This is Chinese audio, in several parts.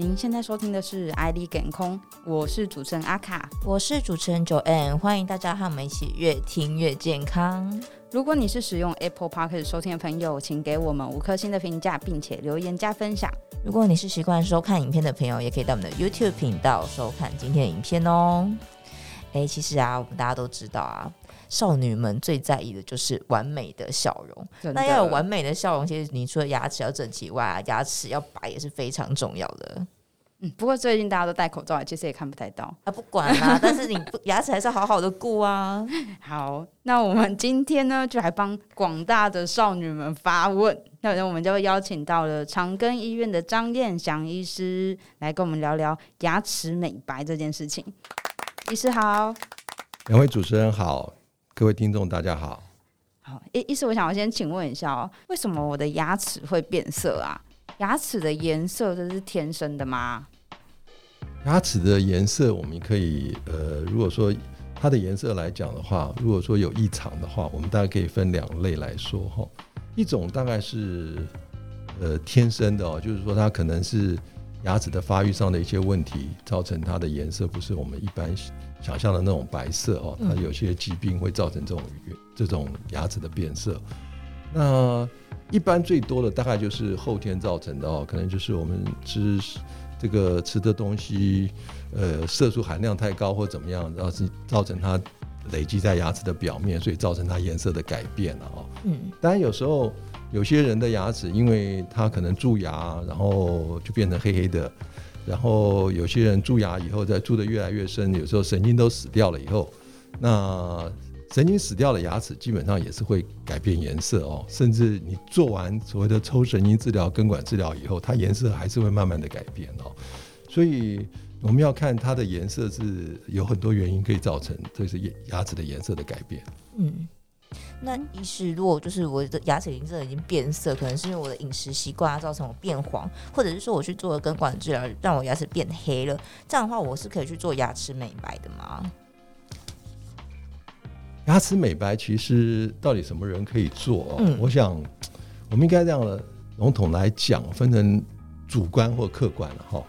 您现在收听的是《爱丽健康》，我是主持人阿卡，我是主持人 Joanne，欢迎大家和我们一起越听越健康。如果你是使用 Apple Podcast 收听的朋友，请给我们五颗星的评价，并且留言加分享。如果你是习惯收看影片的朋友，也可以到我们的 YouTube 频道收看今天的影片哦。哎，其实啊，我们大家都知道啊。少女们最在意的就是完美的笑容。那要有完美的笑容，其实你除了牙齿要整齐以外啊，牙齿要白也是非常重要的。嗯，不过最近大家都戴口罩，其实也看不太到 啊。不管啦，但是你不牙齿还是好好的顾啊。好，那我们今天呢，就来帮广大的少女们发问。那我们就会邀请到了长庚医院的张燕祥医师来跟我们聊聊牙齿美白这件事情。医师好，两位主持人好。各位听众，大家好。好，医医师，我想我先请问一下哦，为什么我的牙齿会变色啊？牙齿的颜色这是天生的吗？牙齿的颜色，我们可以呃，如果说它的颜色来讲的话，如果说有异常的话，我们大概可以分两类来说哈。一种大概是呃天生的哦，就是说它可能是牙齿的发育上的一些问题，造成它的颜色不是我们一般。想象的那种白色哦，它有些疾病会造成这种这种牙齿的变色。那一般最多的大概就是后天造成的哦，可能就是我们吃这个吃的东西，呃，色素含量太高或怎么样，然后是造成它累积在牙齿的表面，所以造成它颜色的改变了哦。嗯，当然有时候有些人的牙齿，因为他可能蛀牙，然后就变成黑黑的。然后有些人蛀牙以后，再蛀得越来越深，有时候神经都死掉了以后，那神经死掉了牙齿基本上也是会改变颜色哦，甚至你做完所谓的抽神经治疗、根管治疗以后，它颜色还是会慢慢的改变哦。所以我们要看它的颜色是有很多原因可以造成，这是牙齿的颜色的改变。嗯。那医师，如果就是我的牙齿已经真的已经变色，可能是因为我的饮食习惯啊造成我变黄，或者是说我去做了根管治疗让我牙齿变黑了，这样的话我是可以去做牙齿美白的吗？牙齿美白其实到底什么人可以做哦？嗯，我想我们应该这样的笼统来讲，分成主观或客观了哈。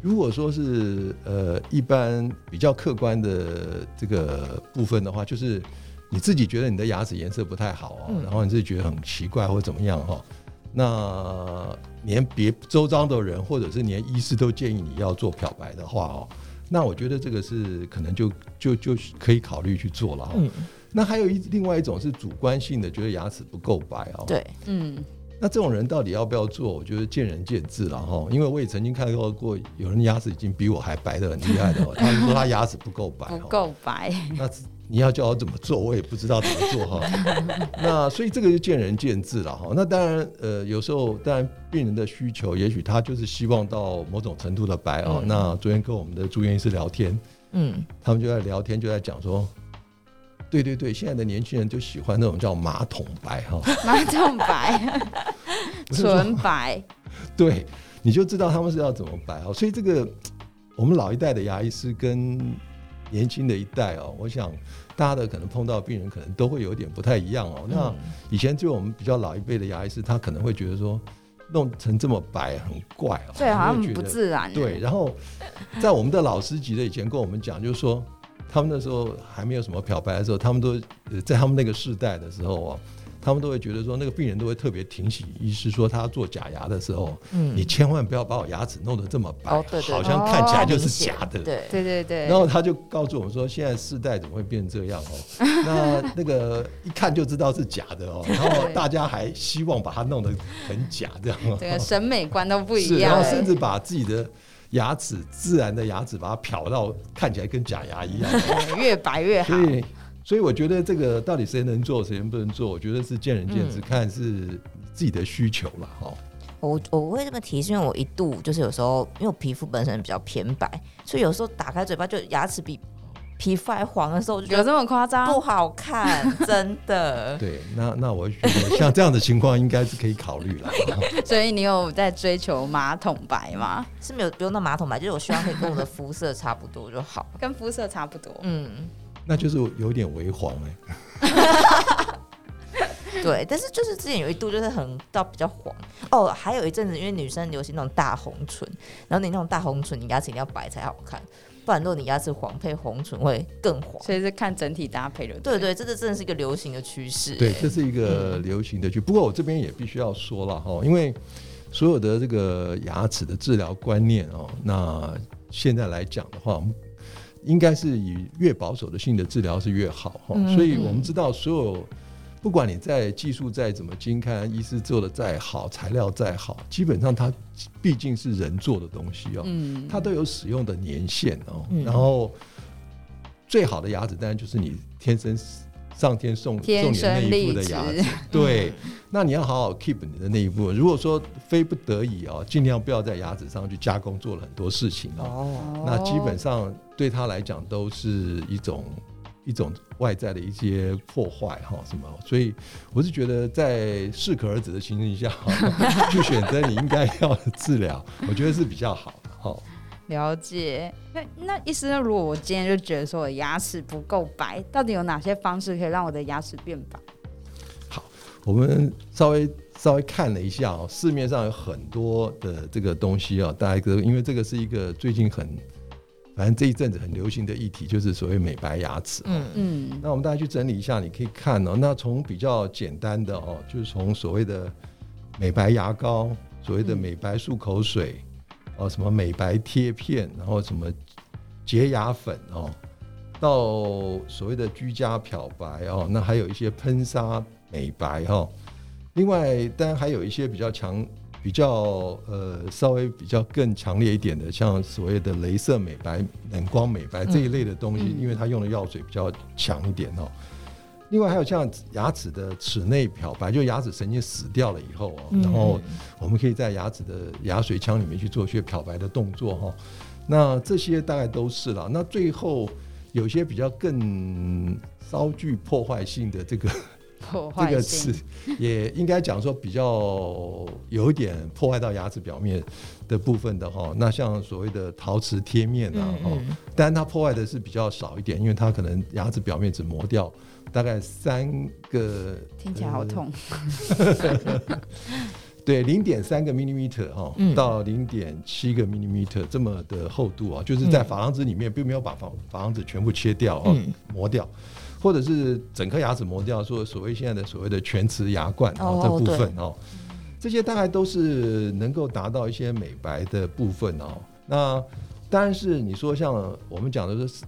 如果说是呃一般比较客观的这个部分的话，就是。你自己觉得你的牙齿颜色不太好哦，然后你自己觉得很奇怪或怎么样哈，那连别周遭的人或者是连医师都建议你要做漂白的话哦，那我觉得这个是可能就就就可以考虑去做了哈。那还有一另外一种是主观性的，觉得牙齿不够白哦。对，嗯。那这种人到底要不要做？我觉得见仁见智了哈。因为我也曾经看到过有人牙齿已经比我还白的很厉害的，他就说他牙齿不够白，不够白。那。你要叫我怎么做，我也不知道怎么做哈。那所以这个就见仁见智了哈。那当然，呃，有时候当然病人的需求，也许他就是希望到某种程度的白哦。嗯、那昨天跟我们的住院医师聊天，嗯，他们就在聊天，就在讲说，对对对，现在的年轻人就喜欢那种叫马桶白哈。马桶白，纯白。对，你就知道他们是要怎么白哦。所以这个我们老一代的牙医师跟年轻的一代哦，我想大家的可能碰到病人可能都会有点不太一样哦。那以前就我们比较老一辈的牙医师，他可能会觉得说弄成这么白很怪哦，对，好像很不自然。对，然后在我们的老师级的以前跟我们讲，就是说他们那时候还没有什么漂白的时候，他们都在他们那个世代的时候哦。他们都会觉得说，那个病人都会特别提醒医师说，他做假牙的时候，嗯，你千万不要把我牙齿弄得这么白，哦、对对对，好像看起来就是假的。对对对对。然后他就告诉我们说，现在世代怎么会变这样哦？那那个一看就知道是假的哦。然后大家还希望把它弄得很假，这样。这个审美观都不一样。然后甚至把自己的牙齿自然的牙齿把它漂到看起来跟假牙一样，越白越好。所以我觉得这个到底谁能做，谁能不能做？我觉得是见仁见智，看是自己的需求了哈。我我会这么提，是因为我一度就是有时候，因为我皮肤本身比较偏白，所以有时候打开嘴巴就牙齿比皮肤还黄的时候，我就觉得有这么夸张？不好看，真的。对，那那我觉得像这样的情况应该是可以考虑了。所以你有在追求马桶白吗？是没有，不用到马桶白，就是我希望可以跟我的肤色差不多就好，跟肤色差不多。嗯。那就是有点微黄哎，对，但是就是之前有一度就是很到比较黄哦，还有一阵子因为女生流行那种大红唇，然后你那种大红唇，你牙齿一定要白才好看。不然，如果你牙齿黄配红唇会更黄，所以是看整体搭配的。对对，这个真的是一个流行的趋势。对，这是一个流行的趋。不过我这边也必须要说了哈，因为所有的这个牙齿的治疗观念哦，那现在来讲的话，应该是以越保守的性的治疗是越好哈。所以我们知道所有。不管你在技术再怎么精看，医师做的再好，材料再好，基本上它毕竟是人做的东西哦，嗯，它都有使用的年限哦。然后最好的牙齿当然就是你天生上天送送你那一副的牙齿，对。那你要好好 keep 你的那一副。如果说非不得已哦，尽量不要在牙齿上去加工做了很多事情哦。那基本上对他来讲都是一种。一种外在的一些破坏哈什么，所以我是觉得在适可而止的情形下 去选择你应该要的治疗，我觉得是比较好的哈。了解，那那意思呢？如果我今天就觉得说我的牙齿不够白，到底有哪些方式可以让我的牙齿变白？好，我们稍微稍微看了一下哦，市面上有很多的这个东西哦，大家都因为这个是一个最近很。反正这一阵子很流行的议题就是所谓美白牙齿。嗯嗯。那我们大家去整理一下，你可以看哦。那从比较简单的哦，就是从所谓的美白牙膏、所谓的美白漱口水，哦，什么美白贴片，然后什么洁牙粉哦，到所谓的居家漂白哦，那还有一些喷砂美白哈。另外，当然还有一些比较强。比较呃稍微比较更强烈一点的，像所谓的镭射美白、冷光美白这一类的东西，嗯、因为它用的药水比较强一点哦。另外还有像牙齿的齿内漂白，就牙齿神经死掉了以后哦，然后我们可以在牙齿的牙髓腔里面去做一些漂白的动作哈。那这些大概都是了。那最后有些比较更稍具破坏性的这个。破坏这个词也应该讲说比较有一点破坏到牙齿表面的部分的哈，那像所谓的陶瓷贴面啊哈，当然它破坏的是比较少一点，因为它可能牙齿表面只磨掉大概三个，听起来好痛。对，零点三个 millimeter 哈，到零点七个 millimeter 这么的厚度啊，就是在珐琅质里面并没有把珐珐琅质全部切掉啊，磨掉。或者是整颗牙齿磨掉，说所谓现在的所谓的全瓷牙冠哦，这部分哦，这些大概都是能够达到一些美白的部分哦。那当然是你说像我们讲的是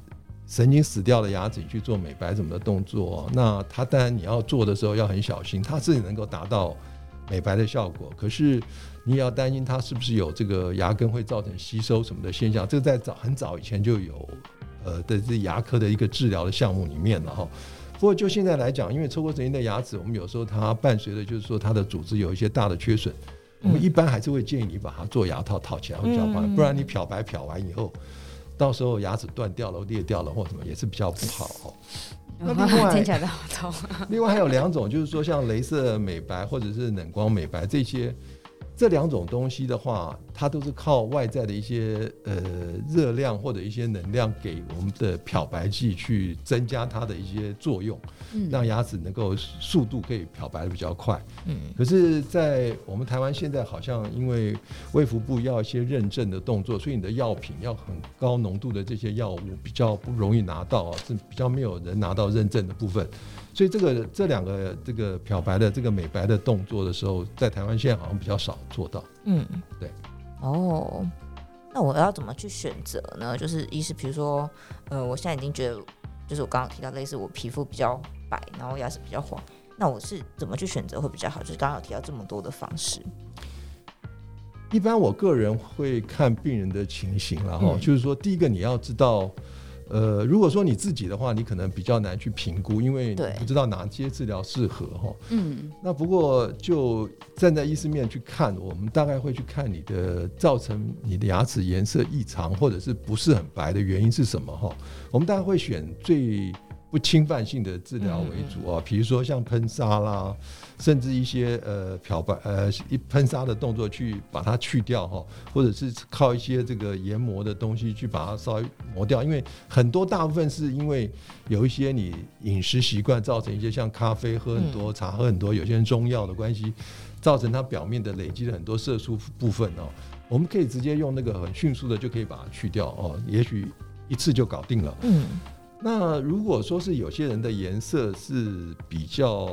神经死掉的牙齿去做美白什么的动作，那它当然你要做的时候要很小心，它是能够达到美白的效果，可是你也要担心它是不是有这个牙根会造成吸收什么的现象，这个在早很早以前就有。呃的这牙科的一个治疗的项目里面了哈，不过就现在来讲，因为抽过神经的牙齿，我们有时候它伴随的就是说它的组织有一些大的缺损，我们一般还是会建议你把它做牙套套起来会比较好，不然你漂白漂完以后，到时候牙齿断掉了、裂掉了或什么也是比较不好哦。那另 外听起来好痛。另外还有两种，就是说像镭射美白或者是冷光美白这些。这两种东西的话，它都是靠外在的一些呃热量或者一些能量给我们的漂白剂去增加它的一些作用，嗯，让牙齿能够速度可以漂白的比较快。嗯，可是，在我们台湾现在好像因为卫福部要一些认证的动作，所以你的药品要很高浓度的这些药物比较不容易拿到啊，是比较没有人拿到认证的部分。所以这个这两个这个漂白的这个美白的动作的时候，在台湾现在好像比较少做到。嗯，对。哦，那我要怎么去选择呢？就是一是，比如说，呃，我现在已经觉得，就是我刚刚提到类似我皮肤比较白，然后牙齿比较黄，那我是怎么去选择会比较好？就是刚刚有提到这么多的方式。一般我个人会看病人的情形，然后就是说，第一个你要知道。呃，如果说你自己的话，你可能比较难去评估，因为你不知道哪些治疗适合哈。嗯。那不过就站在医师面去看，我们大概会去看你的造成你的牙齿颜色异常或者是不是很白的原因是什么哈。我们大概会选最不侵犯性的治疗为主啊，比如说像喷砂啦，甚至一些呃漂白呃一喷砂的动作去把它去掉哈，或者是靠一些这个研磨的东西去把它稍微磨掉，因为很多大部分是因为有一些你饮食习惯造成一些像咖啡喝很多、茶喝很多，有些人中药的关系，造成它表面的累积了很多色素部分哦，我们可以直接用那个很迅速的就可以把它去掉哦，也许一次就搞定了。嗯。那如果说是有些人的颜色是比较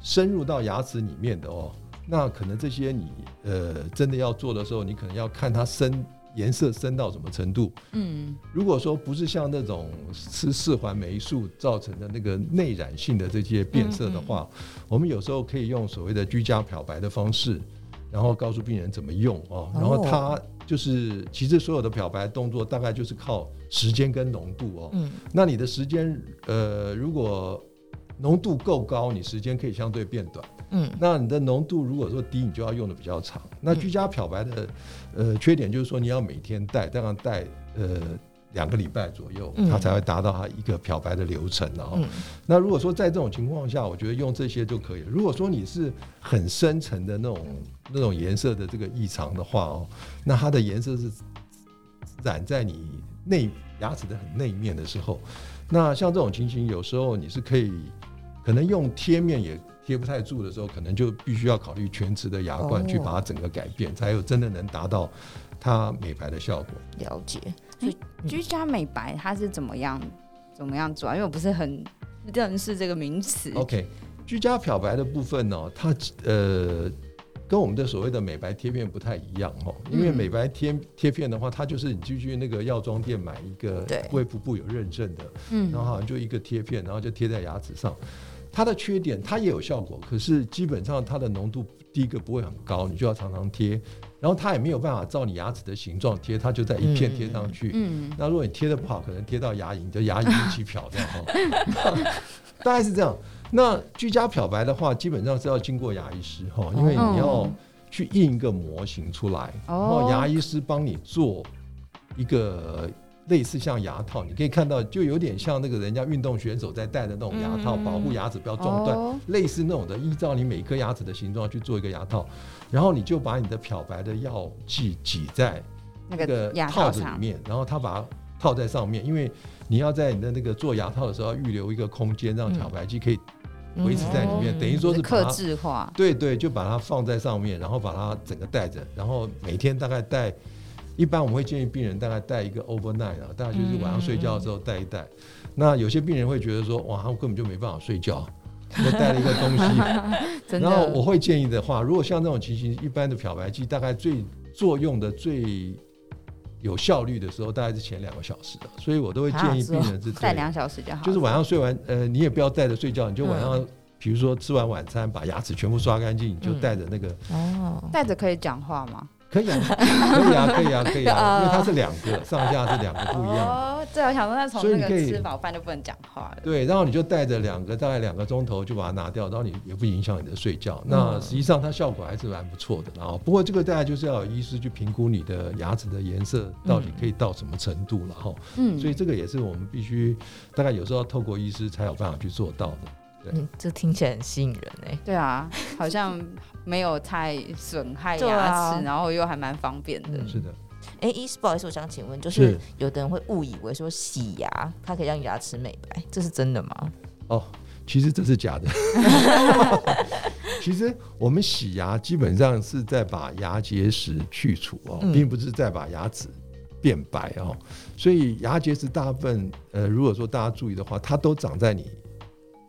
深入到牙齿里面的哦，那可能这些你呃真的要做的时候，你可能要看它深颜色深到什么程度。嗯，如果说不是像那种吃四环霉素造成的那个内染性的这些变色的话，我们有时候可以用所谓的居家漂白的方式，然后告诉病人怎么用哦，然后他。就是其实所有的漂白动作大概就是靠时间跟浓度哦。嗯。那你的时间呃，如果浓度够高，你时间可以相对变短。嗯。那你的浓度如果说低，你就要用的比较长。那居家漂白的呃缺点就是说你要每天戴，当然戴呃。两个礼拜左右，它才会达到它一个漂白的流程。然后，嗯、那如果说在这种情况下，我觉得用这些就可以了。如果说你是很深层的那种那种颜色的这个异常的话哦，那它的颜色是染在你内牙齿的很内面的时候，那像这种情形，有时候你是可以可能用贴面也贴不太住的时候，可能就必须要考虑全瓷的牙冠去把它整个改变，才有真的能达到它美白的效果。了解。所以居家美白它是怎么样怎么样做啊？因为我不是很认识这个名词。OK，居家漂白的部分呢、喔，它呃跟我们的所谓的美白贴片不太一样哦、喔。因为美白贴贴片的话，它就是你去去那个药妆店买一个卫福部有认证的，嗯，然后好像就一个贴片，然后就贴在牙齿上。它的缺点，它也有效果，可是基本上它的浓度第一个不会很高，你就要常常贴。然后它也没有办法照你牙齿的形状贴，它就在一片贴上去。嗯，那如果你贴的不好，可能贴到牙龈，就牙龈一起漂掉哈。大概是这样。那居家漂白的话，基本上是要经过牙医师哈，因为你要去印一个模型出来，然后牙医师帮你做一个。类似像牙套，你可以看到，就有点像那个人家运动选手在戴的那种牙套，保护牙齿不要撞断。哦、类似那种的，依照你每颗牙齿的形状去做一个牙套，然后你就把你的漂白的药剂挤在那个套子里面，然后它把它套在上面，因为你要在你的那个做牙套的时候要预留一个空间，让漂白剂可以维持在里面，嗯、等于说是克制化。对对，就把它放在上面，然后把它整个戴着，然后每天大概戴。一般我们会建议病人大概带一个 overnight 啊，大概就是晚上睡觉的时候带一带。嗯、那有些病人会觉得说，哇，他根本就没办法睡觉，就带了一个东西。然后我会建议的话，如果像这种情形，一般的漂白剂大概最作用的最有效率的时候，大概是前两个小时的。所以我都会建议病人是带两小时就好。就是晚上睡完，呃，你也不要带着睡觉，你就晚上，比如说吃完晚餐，把牙齿全部刷干净，你就带着那个。哦，带着可以讲话吗？可以啊，可以啊，可以啊，可以啊，因为它是两个上下是两个不一样的。哦，对，我想说，那从那个吃饱饭就不能讲话了。对，然后你就带着两个，大概两个钟头就把它拿掉，然后你也不影响你的睡觉。那实际上它效果还是蛮不错的。然后，不过这个大概就是要有医师去评估你的牙齿的颜色到底可以到什么程度了哈。嗯，所以这个也是我们必须大概有时候要透过医师才有办法去做到的。嗯，这听起来很吸引人哎。对啊，好像没有太损害牙齿，啊、然后又还蛮方便的。是的。哎，医师，不好意思，我想请问，就是有的人会误以为说洗牙它可以让牙齿美白，这是真的吗？哦，其实这是假的。其实我们洗牙基本上是在把牙结石去除哦，并不是在把牙齿变白哦。所以牙结石大部分，呃，如果说大家注意的话，它都长在你。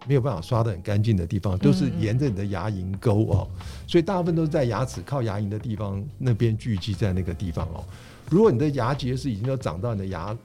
没有办法刷的很干净的地方，都是沿着你的牙龈沟哦，所以大部分都是在牙齿靠牙龈的地方那边聚集在那个地方哦。如果你的牙结石已经都长到你的牙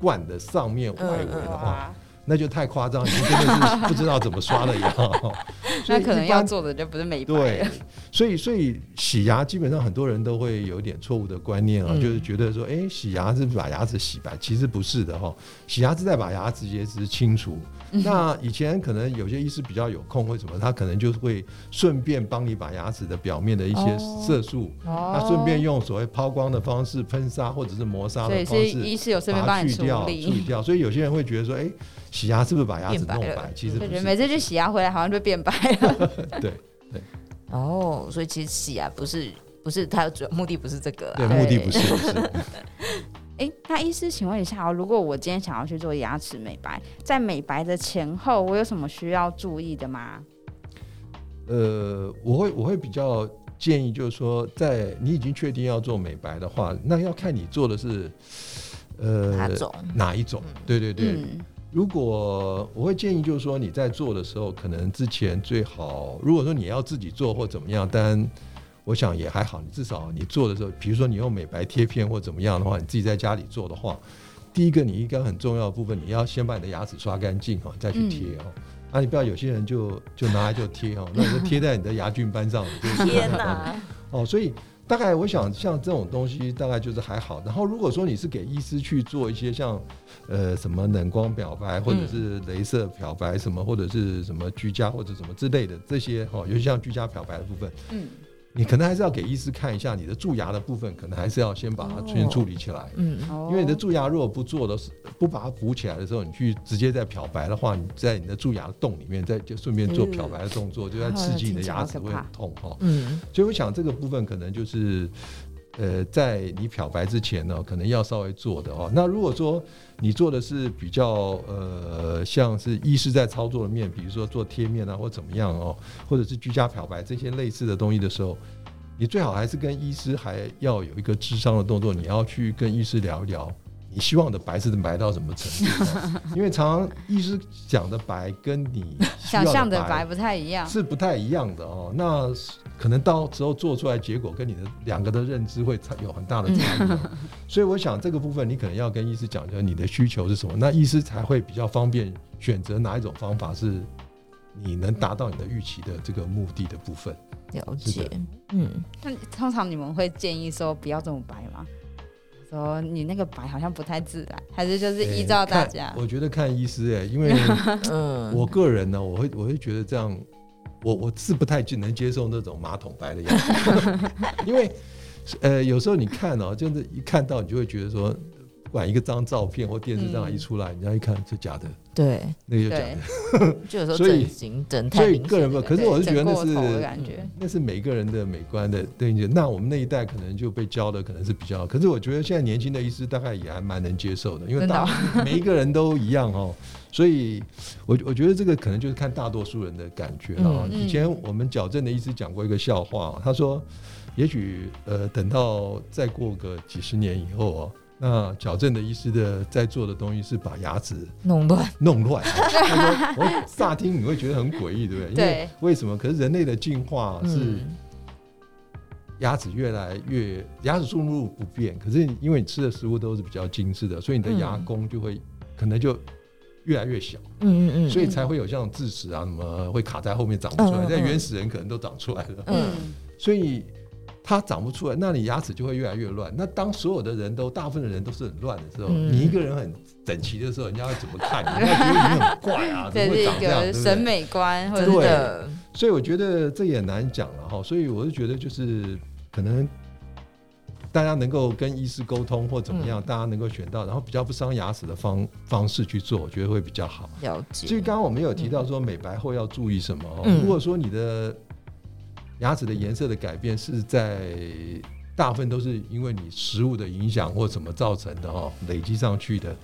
冠的上面外围的话，那就太夸张，你真的是不知道怎么刷的牙。那可能要做的就不是美白。对，所以所以洗牙基本上很多人都会有点错误的观念啊，就是觉得说，哎，洗牙是把牙齿洗白，其实不是的哈，洗牙是在把牙齿结石清除。那以前可能有些医师比较有空，为什么他可能就会顺便帮你把牙齿的表面的一些色素，他顺便用所谓抛光的方式喷砂或者是磨砂的方式，医师有顺便帮你处理处理掉。所以有些人会觉得说，哎，洗牙是不是把牙齿弄白白？其实。对对，每次去洗牙回来好像就变白了。对对哦，所以其实洗牙不是不是它的主要目的不是这个对，啊。目的不是不是。哎，那医师，请问一下哦，如果我今天想要去做牙齿美白，在美白的前后，我有什么需要注意的吗？呃，我会我会比较建议，就是说，在你已经确定要做美白的话，那要看你做的是呃哪种？哪一种？对对对。嗯如果我会建议，就是说你在做的时候，可能之前最好，如果说你要自己做或怎么样，但我想也还好，你至少你做的时候，比如说你用美白贴片或怎么样的话，你自己在家里做的话，第一个你应该很重要的部分，你要先把你的牙齿刷干净哈，再去贴哦。嗯啊，你不要有些人就就拿来就贴哦，那你就贴在你的牙菌斑上，天哪！哦，所以大概我想像这种东西大概就是还好。然后如果说你是给医师去做一些像呃什么冷光漂白或者是镭射漂白什么，或者是什么居家或者什么之类的这些哈，尤其像居家漂白的部分，嗯，你可能还是要给医师看一下你的蛀牙的部分，可能还是要先把它先处理起来。嗯，哦因为你的蛀牙如果不做的是不把它补起来的时候，你去直接在漂白的话，你在你的蛀牙的洞里面再就顺便做漂白的动作，就在刺激你的牙齿会很痛哈。嗯，所以我想这个部分可能就是，呃，在你漂白之前呢，可能要稍微做的哦。那如果说你做的是比较呃，像是医师在操作的面，比如说做贴面啊或怎么样哦，或者是居家漂白这些类似的东西的时候，你最好还是跟医师还要有一个智商的动作，你要去跟医师聊一聊。你希望的白是白到什么程度？哦？因为常常医师讲的白跟你想象的白不太一样，是不太一样的哦。那可能到时候做出来结果跟你的两个的认知会有很大的差异，哦。所以我想这个部分你可能要跟医师讲，就是你的需求是什么，那医师才会比较方便选择哪一种方法是你能达到你的预期的这个目的的部分。了解，嗯。那通常你们会建议说不要这么白吗？说你那个白好像不太自然，还是就是依照大家？欸、我觉得看医师哎、欸，因为嗯，我个人呢，我会我会觉得这样，我我是不太能接受那种马桶白的样子，因为呃有时候你看哦、喔，就是一看到你就会觉得说，不管一个张照片或电视上一出来，人、嗯、家一看就假的。对，那个就假的，就有时候所以整所以个人吧，可是我是觉得那是感觉那是每个人的美观的对。那我们那一代可能就被教的可能是比较，可是我觉得现在年轻的医师大概也还蛮能接受的，因为大每一个人都一样哦，所以我我觉得这个可能就是看大多数人的感觉了。以前我们矫正的医师讲过一个笑话，他说，也许呃等到再过个几十年以后哦。那矫正的医师的在做的东西是把牙齿弄乱，弄乱。我乍听你会觉得很诡异，对不对？因为为什么？可是人类的进化是牙齿越来越牙齿数目不变，可是因为你吃的食物都是比较精致的，所以你的牙弓就会可能就越来越小。嗯嗯嗯，所以才会有像智齿啊什么会卡在后面长不出来。在原始人可能都长出来了。嗯，所以。它长不出来，那你牙齿就会越来越乱。那当所有的人都，大部分的人都是很乱的时候，嗯、你一个人很整齐的时候，人家会怎么看 你？人家觉得你很怪啊，怎么会长这样？审美观，对不对？所以我觉得这也难讲了哈。所以我就觉得，就是可能大家能够跟医师沟通或怎么样，嗯、大家能够选到然后比较不伤牙齿的方方式去做，我觉得会比较好。了解。所以刚刚我们有提到说，美白后要注意什么？嗯、如果说你的牙齿的颜色的改变是在大部分都是因为你食物的影响或怎么造成的哦，累积上去的。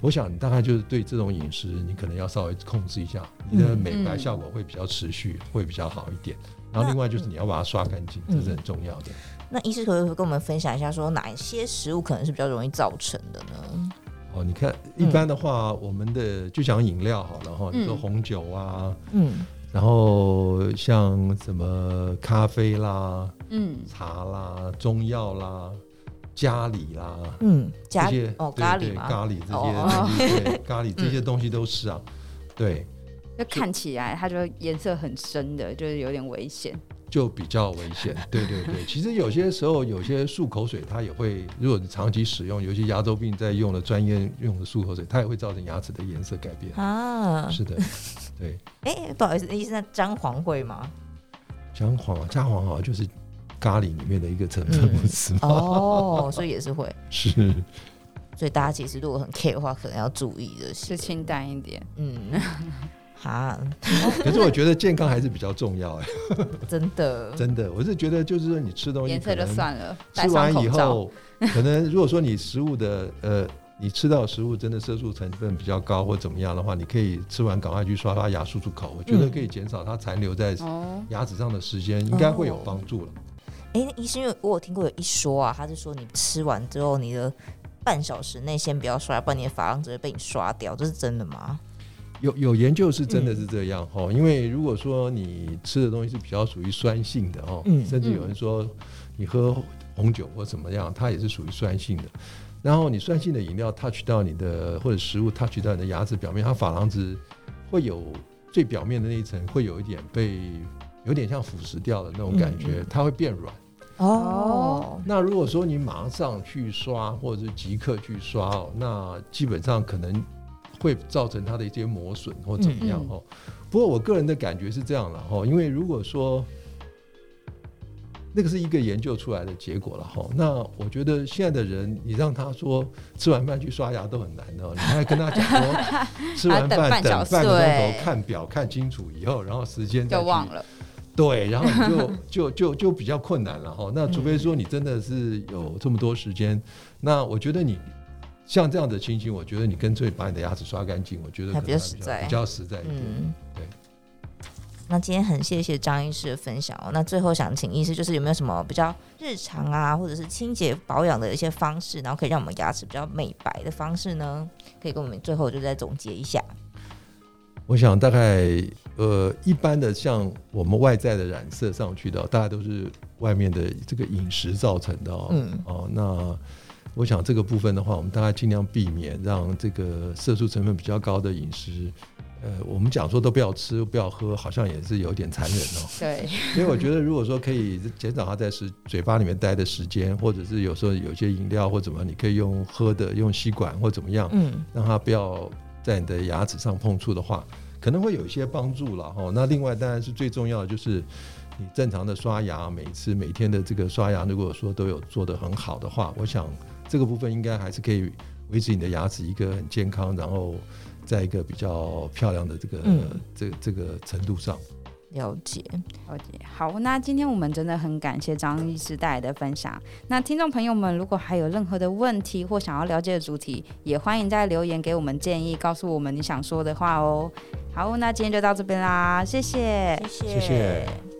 我想你大概就是对这种饮食，你可能要稍微控制一下，你的美白效果会比较持续，会比较好一点。然后另外就是你要把它刷干净，这是很重要的。那医师可不可以跟我们分享一下，说哪一些食物可能是比较容易造成的呢？哦，你看一般的话，我们的就讲饮料好了哈，你说红酒啊，嗯。然后像什么咖啡啦、嗯、茶啦、中药啦、咖喱啦，嗯，这些哦，咖喱 咖喱这些，咖喱这些东西都是啊，嗯、对。就看起来它就颜色很深的，就是有点危险。就比较危险，对对对。其实有些时候，有些漱口水它也会，如果你长期使用，尤其牙周病在用的专业用的漱口水，它也会造成牙齿的颜色改变啊。是的，对。哎、欸，不好意思，医生，那姜黄会吗？姜黄啊，姜黄好像就是咖喱里面的一个成分，不是吗？哦，所以也是会。是。所以大家其实如果很 care 的话，可能要注意的是清淡一点。嗯，哈，可是我觉得健康还是比较重要哎，真的，真的，我是觉得就是说你吃东西颜色就算了，吃完以后，可能如果说你食物的呃。你吃到食物真的色素成分比较高或怎么样的话，你可以吃完赶快去刷刷牙漱漱口，我觉得可以减少它残留在牙齿上的时间，应该会有帮助了。哎、哦，医生，因为我有听过有一说啊，他是说你吃完之后，你的半小时内先不要刷，不然你的珐琅质会被你刷掉，这是真的吗？有有研究是真的是这样哦，因为如果说你吃的东西是比较属于酸性的哦，甚至有人说你喝红酒或怎么样，它也是属于酸性的。然后你酸性的饮料 touch 到你的或者食物 touch 到你的牙齿表面，它珐琅质会有最表面的那一层会有一点被有点像腐蚀掉的那种感觉，它会变软。哦。那如果说你马上去刷或者是即刻去刷哦，那基本上可能会造成它的一些磨损或怎么样哦。不过我个人的感觉是这样了哈，因为如果说。那个是一个研究出来的结果了哈。那我觉得现在的人，你让他说吃完饭去刷牙都很难的。你还跟他讲说 吃完饭等半个钟头，看表看清楚以后，然后时间就忘了。对，然后你就就就就比较困难了哈。那除非说你真的是有这么多时间，那我觉得你像这样的情形，我觉得你干脆把你的牙齿刷干净，我觉得还比较实在，比较实在一点。对。那今天很谢谢张医师的分享哦。那最后想请医师，就是有没有什么比较日常啊，或者是清洁保养的一些方式，然后可以让我们牙齿比较美白的方式呢？可以跟我们最后就再总结一下。我想大概呃，一般的像我们外在的染色上去的，大概都是外面的这个饮食造成的哦。嗯。哦，那我想这个部分的话，我们大概尽量避免让这个色素成分比较高的饮食。呃，我们讲说都不要吃，不要喝，好像也是有点残忍哦。对，所以我觉得如果说可以减少它在是嘴巴里面待的时间，或者是有时候有些饮料或怎么，你可以用喝的，用吸管或怎么样，嗯，让它不要在你的牙齿上碰触的话，可能会有一些帮助了哈。那另外当然是最重要的就是你正常的刷牙，每次每天的这个刷牙，如果说都有做得很好的话，我想这个部分应该还是可以维持你的牙齿一个很健康，然后。在一个比较漂亮的这个、嗯、这这个程度上，了解了解。好，那今天我们真的很感谢张医师带来的分享。那听众朋友们，如果还有任何的问题或想要了解的主题，也欢迎在留言给我们建议，告诉我们你想说的话哦。好，那今天就到这边啦，谢谢，谢谢。谢谢